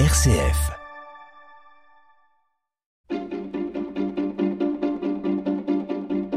RCF.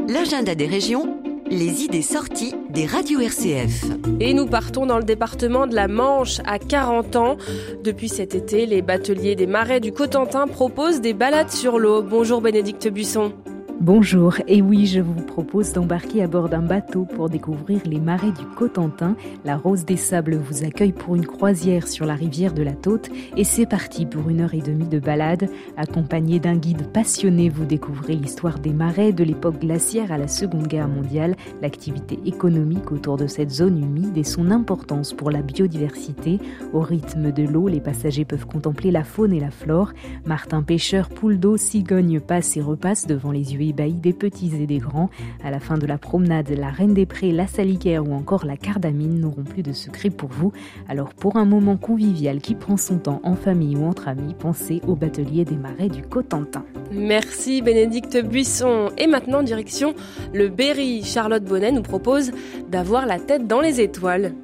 L'agenda des régions, les idées sorties des radios RCF. Et nous partons dans le département de la Manche à 40 ans. Depuis cet été, les bateliers des marais du Cotentin proposent des balades sur l'eau. Bonjour Bénédicte Buisson. Bonjour, et oui, je vous propose d'embarquer à bord d'un bateau pour découvrir les marais du Cotentin. La Rose des Sables vous accueille pour une croisière sur la rivière de la Taute et c'est parti pour une heure et demie de balade. Accompagné d'un guide passionné, vous découvrez l'histoire des marais de l'époque glaciaire à la Seconde Guerre mondiale, l'activité économique autour de cette zone humide et son importance pour la biodiversité. Au rythme de l'eau, les passagers peuvent contempler la faune et la flore. Martin pêcheur, poule d'eau, cigogne passe et repasse devant les yeux des petits et des grands. À la fin de la promenade, la Reine des Prés, la Salicaire ou encore la Cardamine n'auront plus de secret pour vous. Alors pour un moment convivial qui prend son temps en famille ou entre amis, pensez au batelier des marais du Cotentin. Merci Bénédicte Buisson. Et maintenant direction le Berry. Charlotte Bonnet nous propose d'avoir la tête dans les étoiles.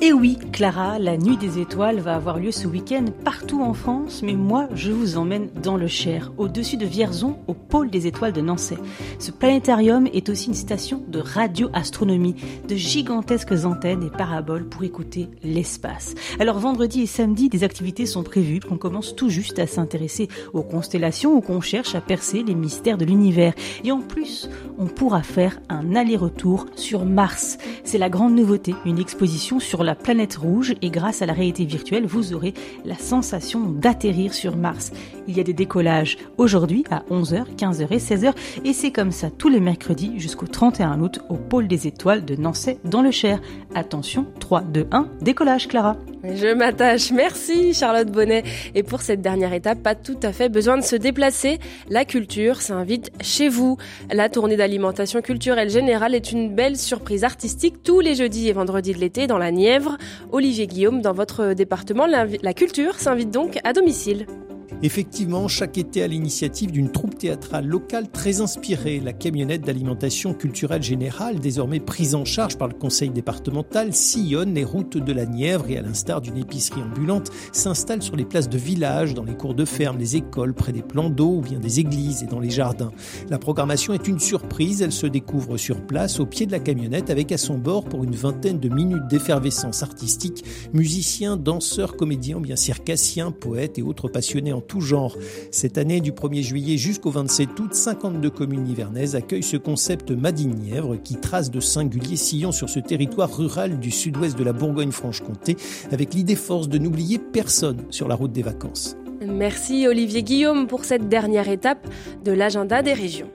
Et oui, Clara, la nuit des étoiles va avoir lieu ce week-end partout en France, mais moi, je vous emmène dans le Cher, au-dessus de Vierzon, au pôle des étoiles de Nancy. Ce planétarium est aussi une station de radioastronomie, de gigantesques antennes et paraboles pour écouter l'espace. Alors vendredi et samedi, des activités sont prévues, qu'on commence tout juste à s'intéresser aux constellations ou qu'on cherche à percer les mystères de l'univers. Et en plus, on pourra faire un aller-retour sur Mars. C'est la grande nouveauté, une exposition sur la planète rouge et grâce à la réalité virtuelle, vous aurez la sensation d'atterrir sur Mars. Il y a des décollages aujourd'hui à 11h, 15h et 16h et c'est comme ça tous les mercredis jusqu'au 31 août au pôle des étoiles de Nancy dans le Cher. Attention, 3, 2, 1, décollage Clara. Je m'attache. Merci Charlotte Bonnet. Et pour cette dernière étape, pas tout à fait besoin de se déplacer. La culture s'invite chez vous. La tournée d'alimentation culturelle générale est une belle surprise artistique tous les jeudis et vendredis de l'été dans la Nièvre Olivier Guillaume, dans votre département, la culture s'invite donc à domicile. Effectivement, chaque été, à l'initiative d'une troupe théâtrale locale très inspirée, la camionnette d'alimentation culturelle générale, désormais prise en charge par le conseil départemental, sillonne les routes de la Nièvre et, à l'instar d'une épicerie ambulante, s'installe sur les places de village, dans les cours de ferme, les écoles, près des plans d'eau ou bien des églises et dans les jardins. La programmation est une surprise, elle se découvre sur place, au pied de la camionnette, avec à son bord, pour une vingtaine de minutes d'effervescence artistique, musiciens, danseurs, comédiens, bien circassiens, poètes et autres passionnés en tout genre. Cette année, du 1er juillet jusqu'au 27 août, 52 communes hivernaises accueillent ce concept Madine-Nièvre qui trace de singuliers sillons sur ce territoire rural du sud-ouest de la Bourgogne-Franche-Comté avec l'idée force de n'oublier personne sur la route des vacances. Merci Olivier Guillaume pour cette dernière étape de l'agenda des régions.